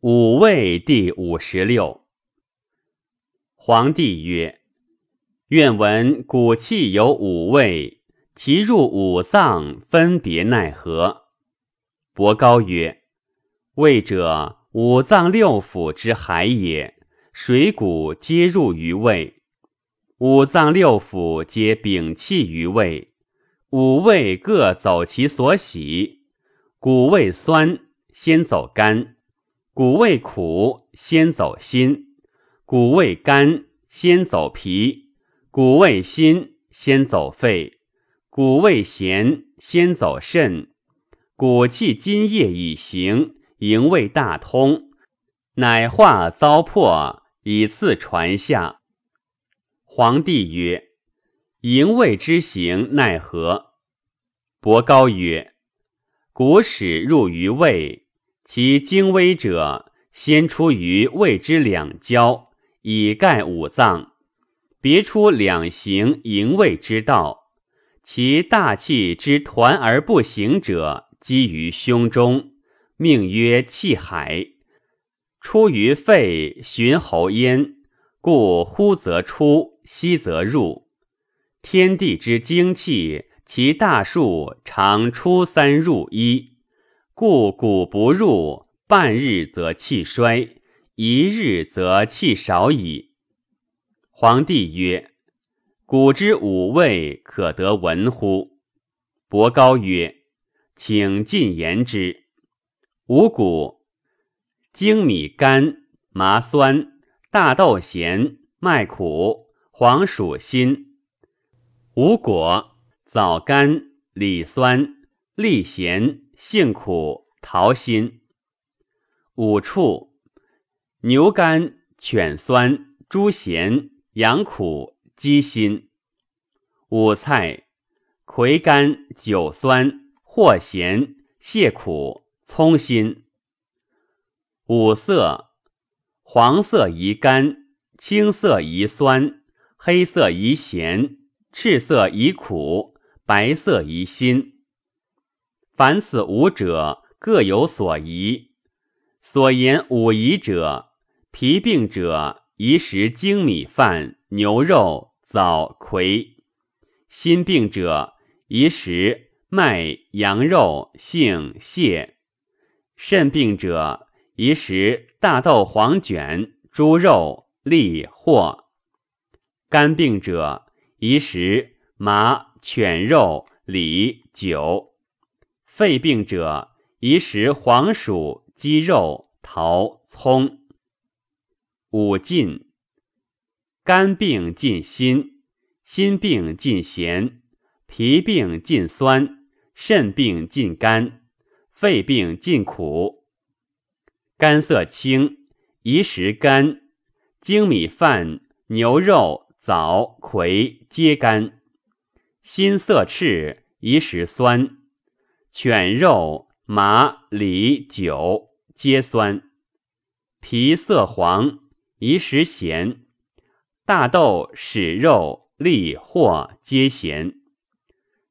五味第五十六。皇帝曰：“愿闻骨气有五味，其入五脏分别奈何？”伯高曰：“味者，五脏六腑之海也，水谷皆入于胃。五脏六腑皆摒气于胃，五味各走其所喜。谷味酸，先走肝。”谷味苦，先走心；谷味甘，先走脾；谷味辛，先走肺；谷味咸，先走肾。谷气津液以行，营卫大通，乃化糟粕，以次传下。皇帝曰：“营卫之行奈何？”伯高曰：“谷始入于胃。”其精微者，先出于胃之两焦，以盖五脏；别出两行营卫之道。其大气之团而不行者，积于胸中，命曰气海。出于肺，循喉咽，故呼则出，吸则入。天地之精气，其大数常出三入一。故谷不入，半日则气衰，一日则气少矣。皇帝曰：“谷之五味，可得闻乎？”伯高曰：“请进言之。五谷：精米甘，麻酸，大豆咸，麦苦，黄薯辛。五果：枣甘，李酸，栗咸。性苦，桃心；五畜：牛肝、犬酸、猪咸、羊苦、鸡心；五菜：葵甘、韭酸、藿咸、蟹苦、葱心；五色：黄色宜甘，青色宜酸，黑色宜咸，赤色宜苦，白色宜辛。凡此五者，各有所宜。所言五宜者，脾病者宜食精米饭、牛肉、枣、葵；心病者宜食麦、羊肉、杏、蟹；肾病者宜食大豆、黄卷、猪肉、栗、货；肝病者宜食麻、犬肉、梨、酒。肺病者宜食黄薯、鸡肉、桃、葱。五禁：肝病尽辛，心病尽咸，脾病尽酸，肾病尽甘，肺病尽苦。肝色青，宜食甘；精米饭、牛肉、枣、葵皆甘。心色赤，宜食酸。犬肉、麻、梨、酒皆酸；皮色黄，宜食咸；大豆、蒔肉、栗、或皆咸；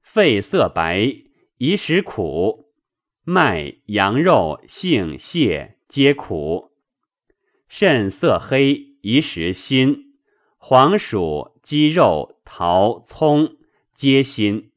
肺色白，宜食苦；麦、羊肉、杏、蟹皆苦；肾色黑，宜食辛；黄薯、鸡肉、桃、葱皆辛。